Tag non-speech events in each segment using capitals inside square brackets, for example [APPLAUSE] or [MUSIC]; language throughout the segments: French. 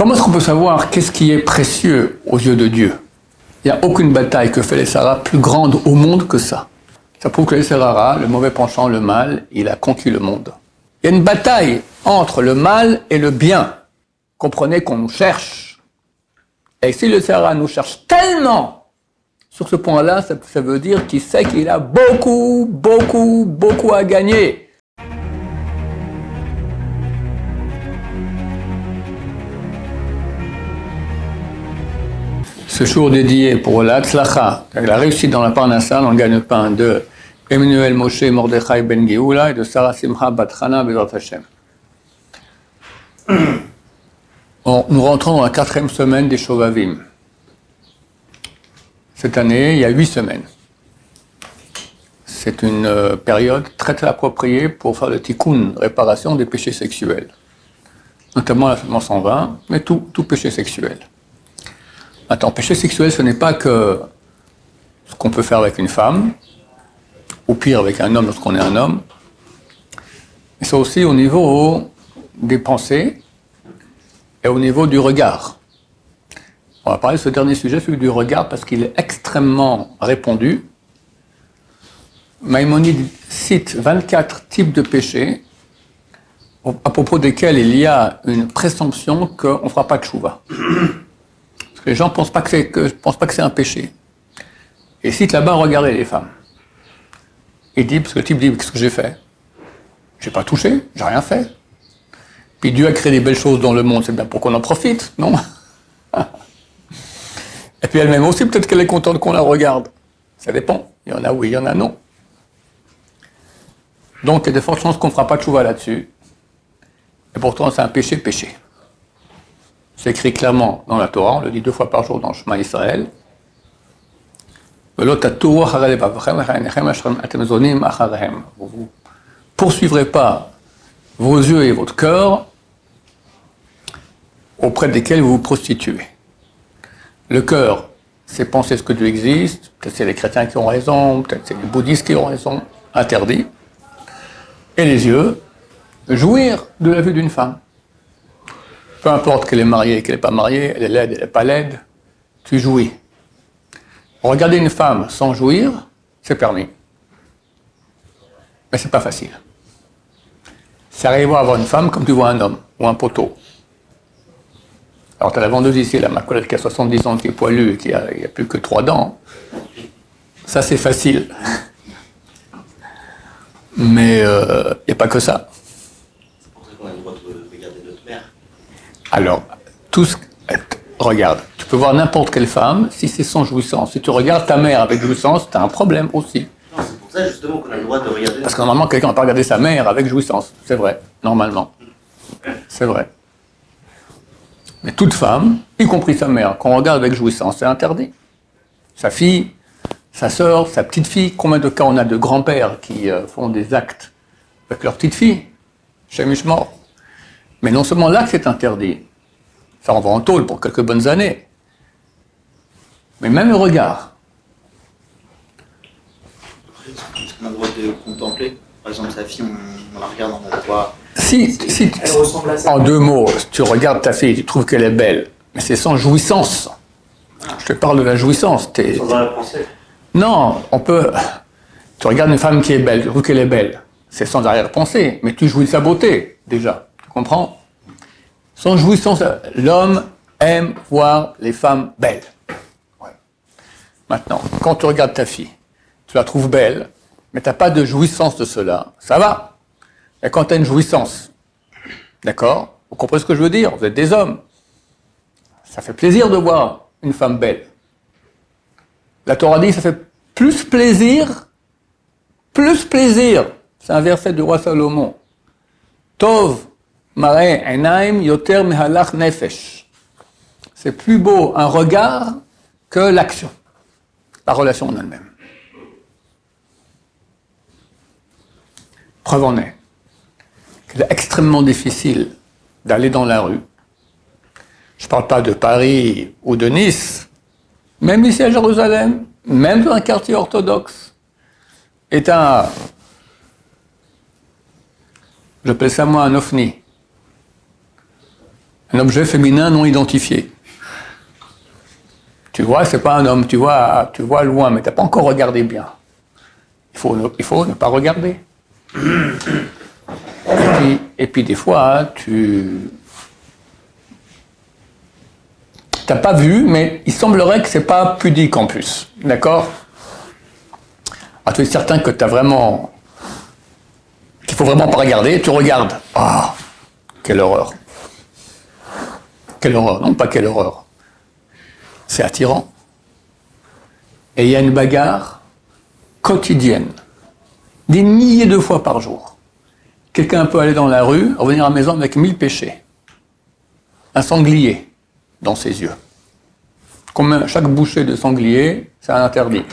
Comment est-ce qu'on peut savoir qu'est-ce qui est précieux aux yeux de Dieu? Il n'y a aucune bataille que fait les Sarah plus grande au monde que ça. Ça prouve que les Sarara, le mauvais penchant, le mal, il a conquis le monde. Il y a une bataille entre le mal et le bien. Comprenez qu'on nous cherche. Et si le Sarah nous cherche tellement sur ce point-là, ça veut dire qu'il sait qu'il a beaucoup, beaucoup, beaucoup à gagner. Ce jour dédié pour la tzlacha, la réussite dans la parnassa, dans le gagne-pain de Emmanuel Moshe Mordechai Ben Geoula et de Sarah Simcha Batrana Bezrat Hashem. nous rentrons dans la quatrième semaine des Shovavim. Cette année, il y a huit semaines. C'est une euh, période très très appropriée pour faire le tikkun, réparation des péchés sexuels. Notamment la semence 120, mais tout, tout péché sexuel. Attends, péché sexuel, ce n'est pas que ce qu'on peut faire avec une femme, ou pire avec un homme lorsqu'on est un homme, c'est aussi au niveau des pensées et au niveau du regard. On va parler de ce dernier sujet, celui du regard, parce qu'il est extrêmement répandu. Maïmonide cite 24 types de péchés à propos desquels il y a une présomption qu'on ne fera pas de chouva [CLEARS THROAT] les gens ne pensent pas que c'est un péché. Et cite là-bas, regardez les femmes. Il dit, parce que le type dit, qu'est-ce que j'ai fait? J'ai pas touché, j'ai rien fait. Puis Dieu a créé des belles choses dans le monde, c'est bien pour qu'on en profite, non? [LAUGHS] Et puis elle-même aussi, peut-être qu'elle est contente qu'on la regarde. Ça dépend. Il y en a oui, il y en a non. Donc il y a de fortes chances qu'on ne fera pas de chouva là-dessus. Et pourtant, c'est un péché, péché. C'est écrit clairement dans la Torah, on le dit deux fois par jour dans le Shema Israël. Vous ne poursuivrez pas vos yeux et votre cœur auprès desquels vous vous prostituez. Le cœur, c'est penser ce que Dieu existe, peut-être c'est les chrétiens qui ont raison, peut-être c'est les bouddhistes qui ont raison, interdit. Et les yeux, jouir de la vue d'une femme. Peu importe qu'elle est mariée, qu'elle n'est pas mariée, elle est laide, elle n'est pas laide, tu jouis. Regarder une femme sans jouir, c'est permis. Mais c'est pas facile. C'est arrivé à voir une femme comme tu vois un homme ou un poteau. Alors, tu as la vendeuse ici, là, ma collègue qui a 70 ans, qui est poilue et qui a, a plus que trois dents. Ça, c'est facile. Mais il euh, n'y a pas que ça. Alors, tout ce... Regarde, tu peux voir n'importe quelle femme, si c'est sans jouissance. Si tu regardes ta mère avec jouissance, tu as un problème aussi. Non, c'est pour ça justement qu'on a le droit de regarder. Parce que normalement, quelqu'un n'a pas regardé sa mère avec jouissance. C'est vrai, normalement. C'est vrai. Mais toute femme, y compris sa mère, qu'on regarde avec jouissance, c'est interdit. Sa fille, sa sœur, sa petite fille, combien de cas on a de grands-pères qui euh, font des actes avec leur petite fille? Chez mort. Mais non seulement là c'est interdit, ça va en tôle pour quelques bonnes années, mais même le regard. Est-ce qu'on a le droit de contempler? Par exemple, sa fille, on, la regarde, on la voit. Si, si, elle ressemble à ça. En deux mots, tu regardes ta fille, tu trouves qu'elle est belle, mais c'est sans jouissance. Je te parle de la jouissance. Sans la pensée. Non, on peut. Tu regardes une femme qui est belle, tu trouves qu'elle est belle. C'est sans arrière-pensée, mais tu jouis de sa beauté, déjà. Comprends? Sans jouissance, l'homme aime voir les femmes belles. Maintenant, quand tu regardes ta fille, tu la trouves belle, mais tu n'as pas de jouissance de cela, ça va. Et quand tu as une jouissance, d'accord? Vous comprenez ce que je veux dire? Vous êtes des hommes. Ça fait plaisir de voir une femme belle. La Torah dit ça fait plus plaisir, plus plaisir. C'est un verset du roi Salomon. Tov C'est plus beau un regard que l'action, la relation en elle-même. Preuve en est qu'il est extrêmement difficile d'aller dans la rue. Je ne parle pas de Paris ou de Nice, même ici à Jérusalem, même dans un quartier orthodoxe, est un, j'appelle ça moi un ovni. Un objet féminin non identifié. Tu vois, c'est pas un homme, tu vois, tu vois loin, mais tu n'as pas encore regardé bien. Il faut ne, pas regarder. Et puis, des fois, tu n'as pas vu, mais il semblerait que c'est pas pudique en plus. D'accord? Ah, Tu es certain que tu as vraiment. qu'il faut vraiment pas regarder, tu regardes. Ah, quelle horreur. Quelle horreur, non pas quelle horreur. C'est attirant. Et il y a une bagarre quotidienne, des milliers de fois par jour. Quelqu'un peut aller dans la rue, revenir à la maison avec mille péchés. Un sanglier dans ses yeux. Comme chaque bouchée de sanglier, c'est un interdit.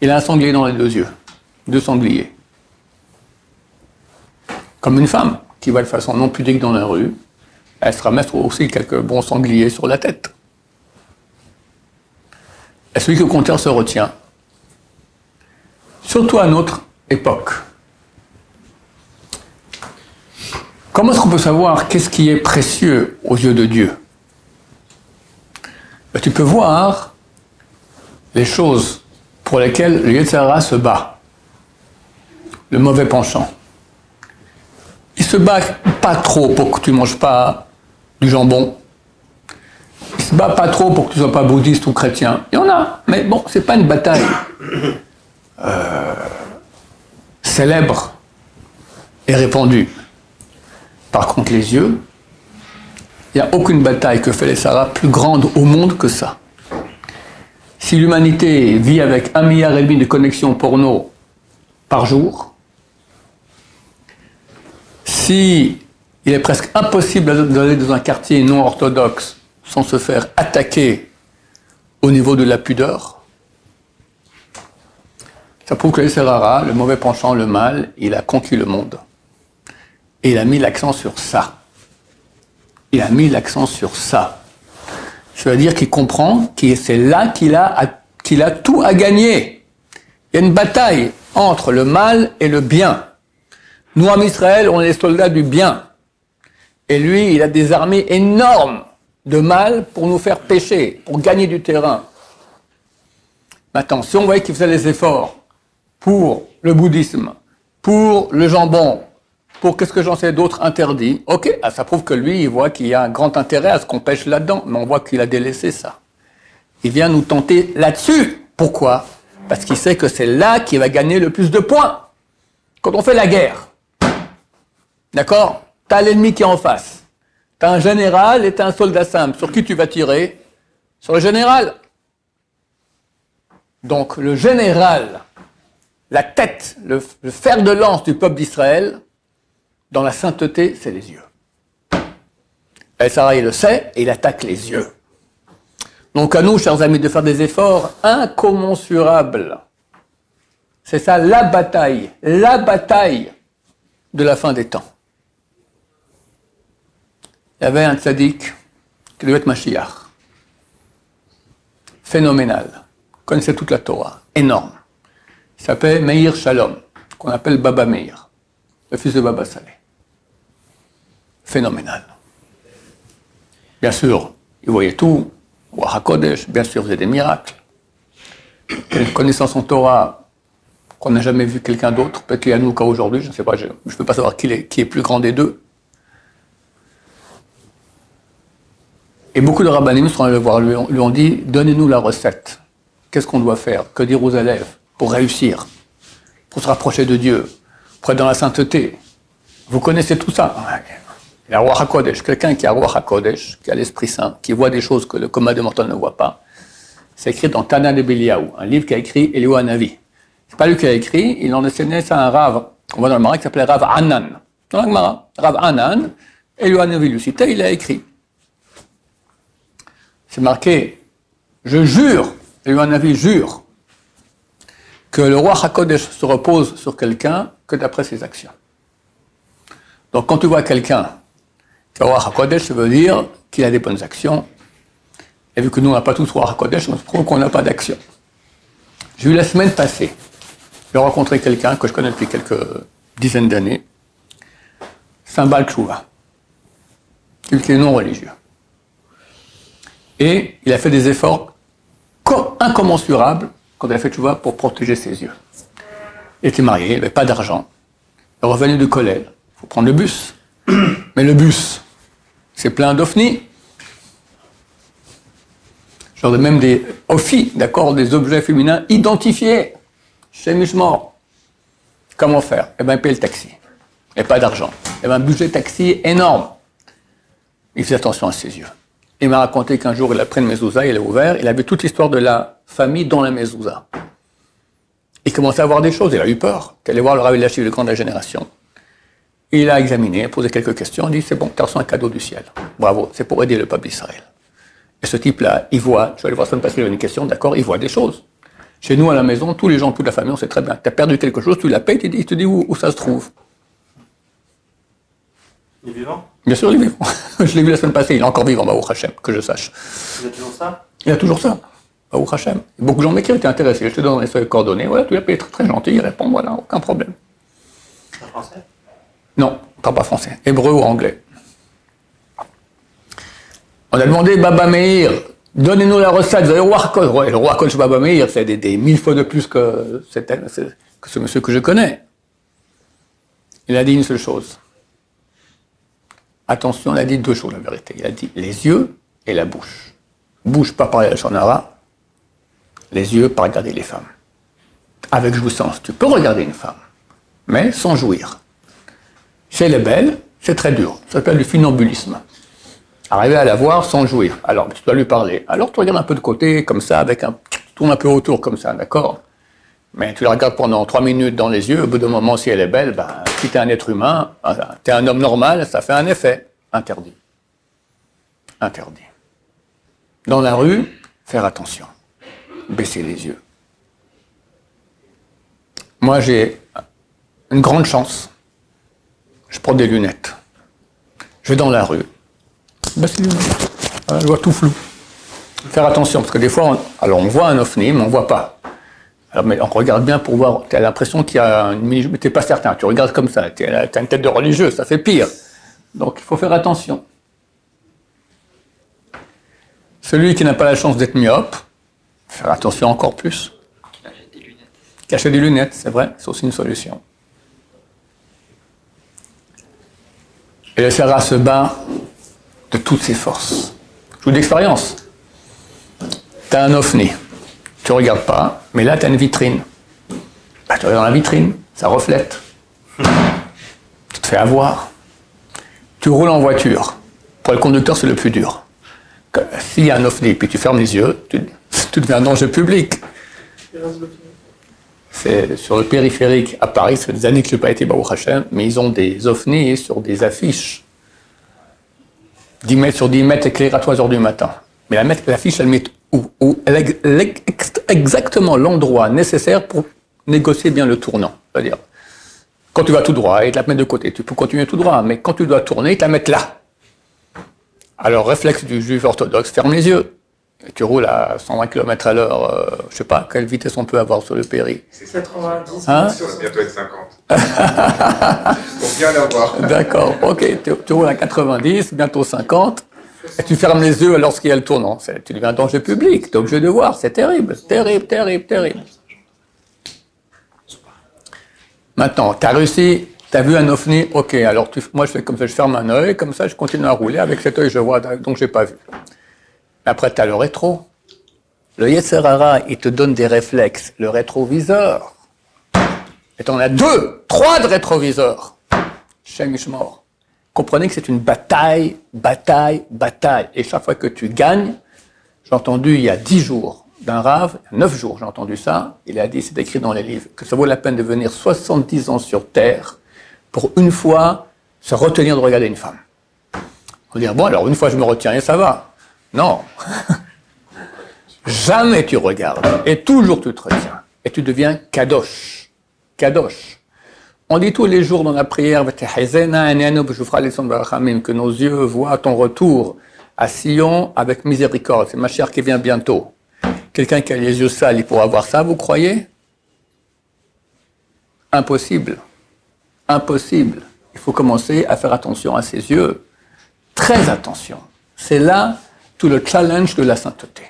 Il a un sanglier dans les deux yeux. Deux sangliers. Comme une femme qui va de façon non pudique dans la rue, elle sera mettre aussi quelques bons sangliers sur la tête. Et celui qui contraire se retient, surtout à notre époque. Comment est-ce qu'on peut savoir qu'est-ce qui est précieux aux yeux de Dieu? Ben, Tu peux voir les choses pour lesquelles le Yetzara se bat, le mauvais penchant. Il se bat pas trop pour que tu ne manges pas du jambon. Il se bat pas trop pour que tu sois pas bouddhiste ou chrétien. Il y en a, mais bon, c'est pas une bataille [COUGHS] euh, célèbre et répandue. Par contre, les yeux, il n'y a aucune bataille que fait les Sarah plus grande au monde que ça. Si l'humanité vit avec un milliard et demi de connexions porno par jour, si il est presque impossible d'aller dans un quartier non orthodoxe sans se faire attaquer au niveau de la pudeur, ça prouve que Serrara, le mauvais penchant, le mal, il a conquis le monde. Et il a mis l'accent sur ça. Il a mis l'accent sur ça. Ça veut dire qu'il comprend que c'est là qu'il a, qu'il a tout à gagner. Il y a une bataille entre le mal et le bien. Nous, en Israël, on est les soldats du bien. Et lui, il a des armées énormes de mal pour nous faire pécher, pour gagner du terrain. Maintenant, si on voyait qu'il faisait des efforts pour le bouddhisme, pour le jambon, pour qu'est-ce que j'en sais d'autres interdits, ok, ah, ça prouve que lui, il voit qu'il y a un grand intérêt à ce qu'on pêche là-dedans, mais on voit qu'il a délaissé ça. Il vient nous tenter là-dessus. Pourquoi? Parce qu'il sait que c'est là qu'il va gagner le plus de points. Quand on fait la guerre, d'accord? T'as l'ennemi qui est en face. T'as un général et t'as un soldat simple. Sur qui tu vas tirer? Sur le général. Donc le général, la tête, le fer de lance du peuple d'Israël, dans la sainteté, c'est les yeux. Et Sarah, il le sait, et il attaque les yeux. Donc à nous, chers amis, de faire des efforts incommensurables. C'est ça la bataille, la bataille de la fin des temps. Il y avait un tzaddik qui devait être Mashiach. Phénoménal. Il connaissait toute la Torah. Énorme. Il s'appelait Meir Shalom, qu'on appelle Baba Meir, le fils de Baba Saleh phénoménal. Bien sûr, il voyait tout, Kodesh, bien sûr, il faisait des miracles. Une connaissance en Torah qu'on n'a jamais vu quelqu'un d'autre, peut-être qu'il y a nous aujourd'hui, je ne sais pas, je ne peux pas savoir qui est, qui est plus grand des deux. Et beaucoup de rabbinim sont allés le voir, lui, ont dit Donnez-nous la recette. Qu'est-ce qu'on doit faire? Que dire aux élèves pour réussir? Pour se rapprocher de Dieu? Pour être dans la sainteté? Vous connaissez tout ça? La roi HaKodesh, quelqu'un qui a roi HaKodesh, qui a l'Esprit Saint, qui voit des choses que le commun de mortel ne voit pas, c'est écrit dans Tana de Beliaou, un livre qu'a écrit Eliyahu Navi. C'est pas lui qui a écrit, il en enseigné ça à un rave, qu'on voit dans le Marais, qui s'appelait Rav Anan. Dans le Rav Anan, Eliyahu Navi lui citait, il a écrit. C'est marqué, je jure, Eliyahu Navi jure, que le roi HaKodesh se repose sur quelqu'un que d'après ses actions. Donc quand tu vois quelqu'un Roi HaKodesh, ça veut dire qu'il a des bonnes actions. Et vu que nous, on n'a pas tous Roi HaKodesh, on se prouve qu'on n'a pas d'action. J'ai eu la semaine passée, j'ai rencontré quelqu'un que je connais depuis quelques dizaines d'années, Sambal Chouva. lui qui est non religieux. Et il a fait des efforts incommensurables quand il a fait vois, pour protéger ses yeux. Il était marié, il n'avait pas d'argent. Il revenu de collège, il faut prendre le bus. [CLEARS THROAT] Mais le bus, c'est plein d'OFNI. Genre même des OFI, d'accord, des objets féminins identifiés chez Mishmor. Comment faire? Eh bien, il paye le taxi. Et pas d'argent. Eh bien, un budget taxi énorme. Il fait attention à ses yeux. Il m'a raconté qu'un jour, il a pris une mezouza, il a ouvert, il a vu toute l'histoire de la famille dans la mezouza. Il commençait à voir des choses, il a eu peur. Il allait voir le Rav Lachiv, le grand de la génération. Il a examiné, posé quelques questions, il dit c'est bon, tu as reçu un cadeau du ciel. Bravo, c'est pour aider le peuple d'Israël. Et ce type-là, il voit, je vais aller voir ça me passer une question, d'accord, il voit des choses. Chez nous, à la maison, tous les gens, toute la famille, on sait très bien. Tu as perdu quelque chose, tu la payes, il te dit où, ça se trouve. Il est vivant Bien sûr, il est vivant. [LAUGHS] je l'ai vu la semaine passée, il est encore vivant, Baruch Hashem, que je sache. Il a toujours ça? Il a toujours ça. Baruch Hashem. Beaucoup de gens m'écrivent, tu es intéressé, je te donne les coordonnées. Voilà, tu payé très, très gentil, il répond, voilà, aucun problème. En français? Non, parle pas français. Hébreu ou anglais. On a demandé Baba Meir, donnez-nous la recette. Vous allez voir le roi Koch Baba Meir, c'est des, mille fois de plus que, que ce monsieur que je connais. Il a dit une seule chose. Attention, il a dit deux choses, la vérité. Il a dit les yeux et la bouche. Bouche, pas parler à la chanara. Les yeux, pas regarder les femmes. Avec jouissance. Tu peux regarder une femme, mais sans jouir. Chez les belles, c'est très dur. Ça s'appelle du funambulisme. Arriver à la voir sans jouir. Alors, tu dois lui parler. Alors, tu regardes un peu de côté, comme ça, avec un. tourne un peu autour, comme ça, d'accord? Mais tu la regardes pendant trois minutes dans les yeux. Au bout d'un moment, si elle est belle, ben, si tu es un être humain, tu es un homme normal, ça fait un effet. Interdit. Interdit. Dans la rue, faire attention. Baisser les yeux. Moi, j'ai une grande chance je prends des lunettes. Je vais dans la rue. Ben, je vois tout flou. Faire attention, parce que des fois, on, alors on voit un ovni, mais on ne voit pas. Alors, mais on regarde bien pour voir. Tu as l'impression qu'il y a une mini mais tu n'es pas certain. Tu regardes comme ça. Tu as, une tête de religieux, ça fait pire. Donc il faut faire attention. Celui qui n'a pas la chance d'être myope, faire attention encore plus. Cacher des lunettes. Cacher des lunettes, c'est vrai, c'est aussi une solution. Et le Sarah se bat de toutes ses forces. Je vous d'expérience. Tu as un ovni. Tu regardes pas, mais là, tu as une vitrine. Bah, tu regardes dans la vitrine, ça reflète. Tu te fais avoir. Tu roules en voiture. Pour le conducteur, c'est le plus dur. S'il y a un ovni, puis tu fermes les yeux, [LAUGHS] tu, deviens un danger public. C'est sur le périphérique à Paris, ça fait des années que je n'ai pas été Baruch Hashem, mais ils ont des ovnis sur des affiches. 10 mètres sur 10 mètres éclairés à 3 heures du matin. Mais l'affiche, elle met où, elle exactement l'endroit nécessaire pour négocier bien le tournant. C'est-à-dire, quand tu vas tout droit, ils te la mettent de côté. Tu peux continuer tout droit, mais quand tu dois tourner, ils te la mettent là. Alors, réflexe du juif orthodoxe, ferme les yeux tu roules à 120 km à l'heure, euh, je sais pas quelle vitesse on peut avoir sur le péri. C'est 90. Hein ça va bientôt être 50. [LAUGHS] Pour bien l'avoir. D'accord, ok. Tu, roules à 90, bientôt 50, tu fermes les yeux lorsqu'il y a le tournant. Tu deviens un danger public, tu es obligé de voir. C'est terrible, terrible, terrible, terrible. Maintenant, tu as réussi, tu as vu un ovni, ok, alors moi je fais comme ça, je ferme un œil, comme ça je continue à rouler, avec cet œil je vois, donc j'ai pas vu. Après, tu as le rétro. Le Yetzerara, il te donne des réflexes. Le rétroviseur. Et tu en as deux, trois de rétroviseurs. mort. Comprenez que c'est une bataille, bataille, bataille. Et chaque fois que tu gagnes, j'ai entendu il y a dix jours d'un rave, neuf jours j'ai entendu ça, il a dit, c'est écrit dans les livres, que ça vaut la peine de venir 70 ans sur Terre pour une fois se retenir de regarder une femme. On va bon alors une fois je me retiens et ça va. Non. Jamais tu regardes. Et toujours tu te retiens. Et tu deviens kadosh. Kadosh. On dit tous les jours dans la prière que nos yeux voient ton retour à Sion avec miséricorde. C'est ma chère qui vient bientôt. Quelqu'un qui a les yeux sales, il pourra voir ça, vous croyez? Impossible. Impossible. Il faut commencer à faire attention à ses yeux. très attention. C'est là tout le challenge de la sainteté.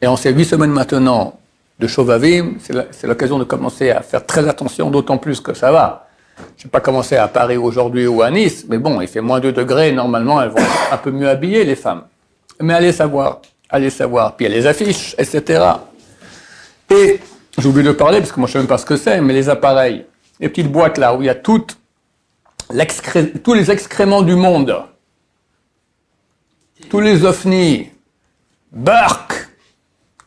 Et en ces huit semaines maintenant de Chauvavim, c'est l'occasion de commencer à faire très attention, d'autant plus que ça va. Je n'ai pas commencé à Paris aujourd'hui ou à Nice, mais bon, il fait moins 2 degrés, normalement elles vont un peu mieux habillées, les femmes. Mais allez savoir, allez savoir. Puis il y a les affiches, etc. Et j'ai oublié de parler, parce que moi je ne sais même pas ce que c'est, mais les appareils, les petites boîtes là, où il y a toutes tous les excréments du monde, tous les ovnis, Burke,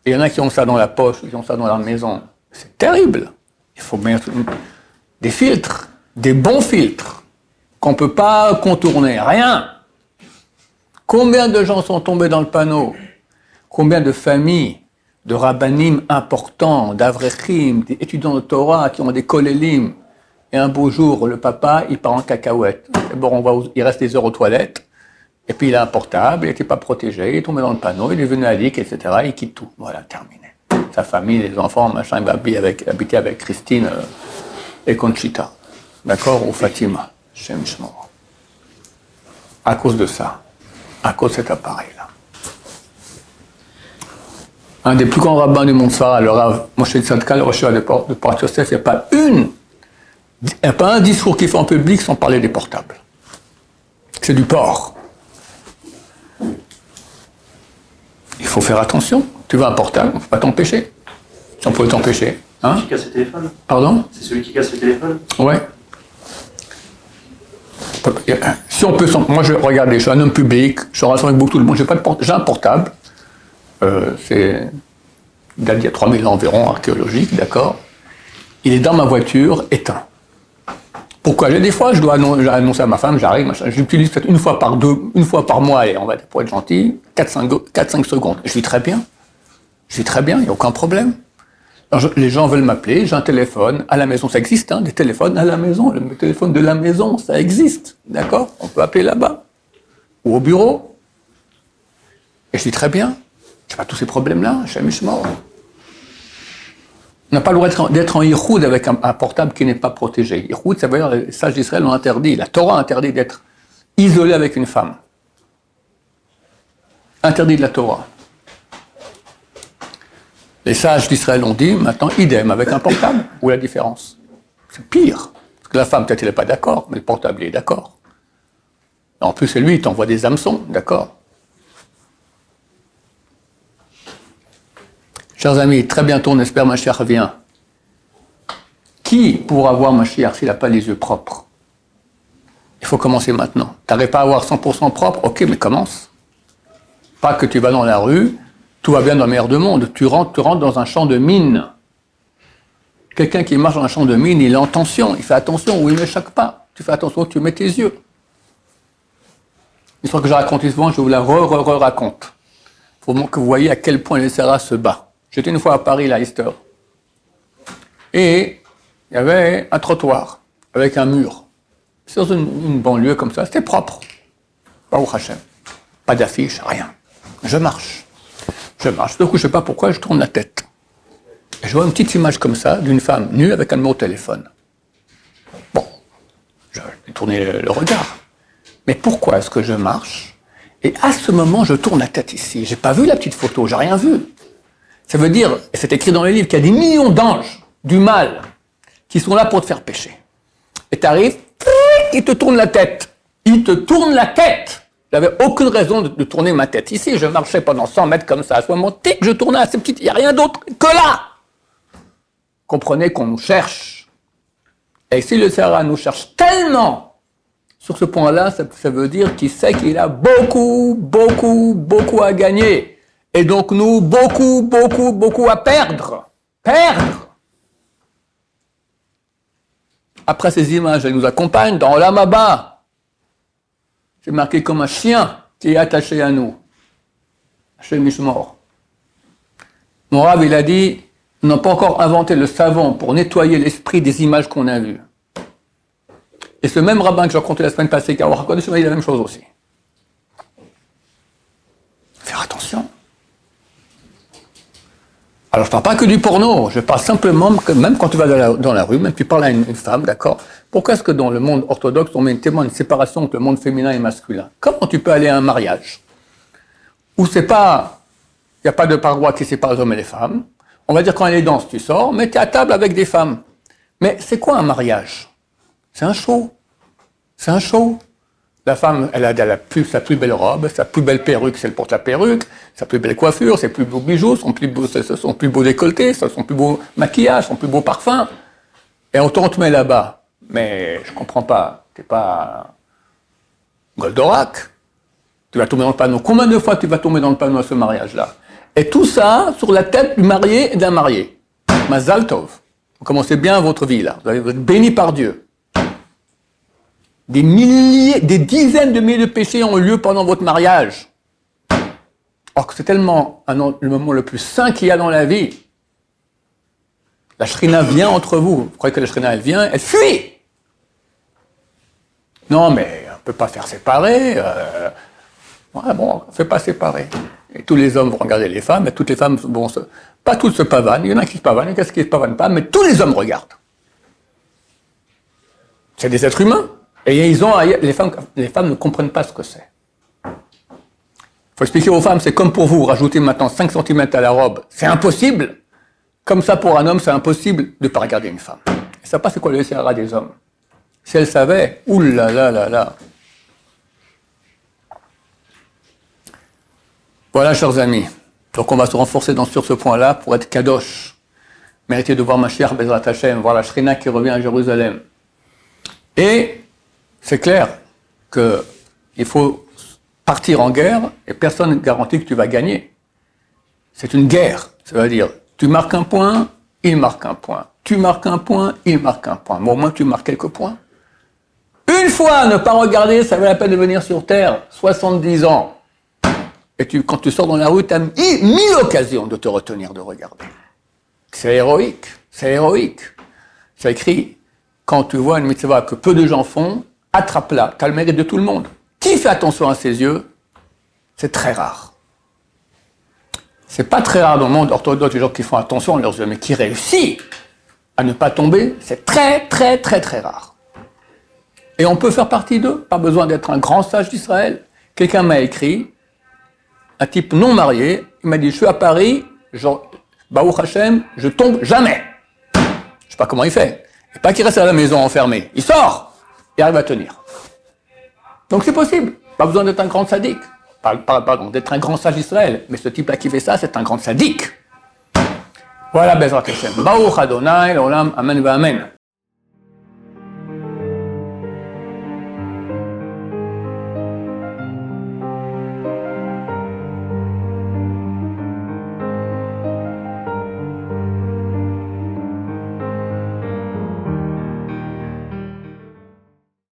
il y en a qui ont ça dans la poche, qui ont ça dans leur maison. C'est terrible. Il faut mettre des filtres, des bons filtres, qu'on ne peut pas contourner. Rien. Combien de gens sont tombés dans le panneau? Combien de familles, de rabbinim importants, d'avrechim, d'étudiants de Torah qui ont des kolélim? Et un beau jour, le papa, il part en cacahuète. Bon, on va, il reste des heures aux toilettes. Et puis il a un portable, il n'était pas protégé, il est tombé dans le panneau, il est venu à l'IC, etc. Il quitte tout. Voilà, terminé. Sa famille, les enfants, machin, il va habiter avec, habiter avec Christine euh, et Conchita. D'accord Ou Fatima. Shem À cause de ça. À cause de cet appareil-là. Un des plus grands rabbins du monde Sarah, le Rav Moshe Tzadka, le Rosh de Port Yosef, il n'y a pas une, il n'y a pas un discours qu'il fait en public sans parler des portables. C'est du porc. Il faut faire attention. Tu veux un portable, on ne faut pas t'empêcher. Si on pouvait t'empêcher. Hein qui casse le téléphone Pardon? C'est celui qui casse le téléphone Ouais. Si on peut, moi je regarde, je suis un homme public, je rassemble avec beaucoup tout le monde, j'ai pas de j'ai un portable, euh, c'est il y a 3000 ans environ, archéologique, d'accord? Il est dans ma voiture, éteint. Pourquoi? Des fois, je dois annoncer à ma femme, j'arrive, j'utilise peut-être une fois par deux, une fois par mois, et on va pour être gentil, 4-5 secondes. Je vis très bien. Je vis très bien, il n'y a aucun problème. les gens veulent m'appeler, j'ai un téléphone à la maison, ça existe, hein, des téléphones à la maison, le téléphone de la maison, ça existe, d'accord? On peut appeler là-bas, ou au bureau. Et je vis très bien. Je n'ai pas tous ces problèmes-là, je suis mort. On n'a pas le droit d'être en Ihoud avec un, portable qui n'est pas protégé. Ihoud, ça veut dire les sages d'Israël ont interdit, la Torah interdit d'être isolé avec une femme. Interdit de la Torah. Les sages d'Israël ont dit, maintenant, idem avec un portable. [COUGHS] Où est la différence? C'est pire. Parce que la femme, peut-être, elle n'est pas d'accord, mais le portable, il est d'accord. En plus, c'est lui, il t'envoie des hameçons, d'accord? Chers amis, très bientôt, on espère, Mashiach revient. Qui pourra voir Mashiach s'il n'a pas les yeux propres? Il faut commencer maintenant. Tu n'arrives pas à avoir 100% propre? Ok, mais commence. Pas que tu vas dans la rue, tout va bien dans le meilleur de monde. Tu rentres, dans un champ de mine. Quelqu'un qui marche dans un champ de mine, il est en tension, il fait attention ou il ne choque pas. Tu fais attention où tu mets tes yeux. L'histoire que j'ai racontée souvent, je vous la re-re-raconte. Il faut que vous voyez à quel point les Serra se bat. J'étais une fois à Paris, là, Easter. Et il y avait un trottoir avec un mur. C'est dans une, banlieue comme ça, c'était propre. Pas au. Pas d'affiche, rien. Je marche. Je marche. Du coup, je ne sais pas pourquoi, je tourne la tête. Je vois une petite image comme ça d'une femme nue avec un numéro de téléphone. Bon, je vais tourner le regard. Mais pourquoi est-ce que je marche? Et à ce moment, je tourne la tête ici. J'ai pas vu la petite photo, j'ai rien vu. Ça veut dire, et c'est écrit dans les livres, qu'il y a des millions d'anges du mal qui sont là pour te faire pécher. Et tu arrives, ils te tournent la tête. Ils te tournent la tête. J'avais aucune raison de, tourner ma tête. Ici, je marchais pendant 100 mètres comme ça. Soit monté, je tournais assez petite. Il n'y a rien d'autre que là. Comprenez qu'on nous cherche. Et si le Sahara nous cherche tellement sur ce point-là, ça veut dire qu'il sait qu'il a beaucoup, beaucoup, beaucoup à gagner. Et donc nous, beaucoup, beaucoup, beaucoup à perdre. Perdre. Après ces images, elles nous accompagnent dans l'amaba. C'est marqué comme un chien qui est attaché à nous. Chez mort. Mon rab, il a dit, nous n'avons pas encore inventé le savon pour nettoyer l'esprit des images qu'on a vues. Et ce même rabbin que j'ai raconté la semaine passée, qui a raconté il dit la même chose aussi. Faire attention. Alors je parle pas que du porno, je parle simplement que même quand tu vas dans la, rue, même tu parles à une, une femme, d'accord? Pourquoi est-ce que dans le monde orthodoxe, on met tellement une séparation entre le monde féminin et masculin? Comment tu peux aller à un mariage où c'est pas, il n'y a pas de paroi qui sépare les hommes et les femmes? On va dire quand elle est danse, tu sors, mais tu es à table avec des femmes. Mais c'est quoi un mariage? C'est un show. C'est un show. La femme, elle a la plus, sa plus belle robe, sa plus belle perruque, c'est elle porte la perruque, sa plus belle coiffure, ses plus beaux bijoux, son plus beau, son plus beau décolleté, son plus beau maquillage, son plus beau parfum. Et on te met là-bas. Mais je comprends pas. T'es pas Goldorak. Tu vas tomber dans le panneau. Combien de fois tu vas tomber dans le panneau à ce mariage-là? Et tout ça sur la tête du marié et d'un marié. Mazal Tov. Vous commencez bien votre vie là. Vous êtes béni par Dieu. Des milliers, des dizaines de milliers de péchés ont eu lieu pendant votre mariage. Or que c'est tellement le moment le plus saint qu'il y a dans la vie. La shrina vient entre vous. Vous croyez que la shrina, elle vient, elle fuit. Non, mais on ne peut pas faire séparer. Euh, ouais, bon, on ne fait pas séparer. Et tous les hommes vont regarder les femmes, et toutes les femmes vont se... Pas toutes se pavanent, il y en a qui se pavanent, il y en qui se pavanent pas, mais tous les hommes regardent. C'est des êtres humains. Et ils ont, les femmes, les femmes ne comprennent pas ce que c'est. Il faut expliquer aux femmes, c'est comme pour vous, rajouter maintenant 5 cm à la robe, c'est impossible. Comme ça, pour un homme, c'est impossible de ne pas regarder une femme. Et ça pas c'est quoi le SRA des hommes? Si elle savait, oulala, là là là. Voilà, chers amis. Donc, on va se renforcer sur ce point-là pour être kadosh. Mériter de voir ma chère Bezrat Hashem, voir la Shrina qui revient à Jérusalem. Et c'est clair qu'il faut partir en guerre et personne ne garantit que tu vas gagner. C'est une guerre. Ça veut dire, tu marques un point, il marque un point. Tu marques un point, il marque un point. Mais au moins, tu marques quelques points. Une fois, ne pas regarder, ça vaut la peine de venir sur Terre. 70 ans. Et tu, quand tu sors dans la rue, tu as mille occasions de te retenir de regarder. C'est héroïque. C'est héroïque. C'est écrit, quand tu vois une mitzvah que peu de gens font, attrape-la, tu as le mérite de tout le monde. Qui fait attention à ses yeux? C'est très rare. C'est pas très rare dans le monde orthodoxe, les gens qui font attention à leurs yeux, mais qui réussissent à ne pas tomber, c'est très, très, très, très rare. Et on peut faire partie d'eux, pas besoin d'être un grand sage d'Israël. Quelqu'un m'a écrit, un type non marié, il m'a dit, je suis à Paris, genre, Baruch Hashem, je tombe jamais. Je sais pas comment il fait. Et pas qu'il reste à la maison enfermé. Il sort et arrive à tenir. Donc c'est possible. Pas besoin d'être un grand sadique. Pardon, d'être un grand sage d'Israël. Mais ce type-là qui fait ça, c'est un grand sadique. Voilà, Bezrat Hashem. Baruch Adonai, l'olam, amen amen.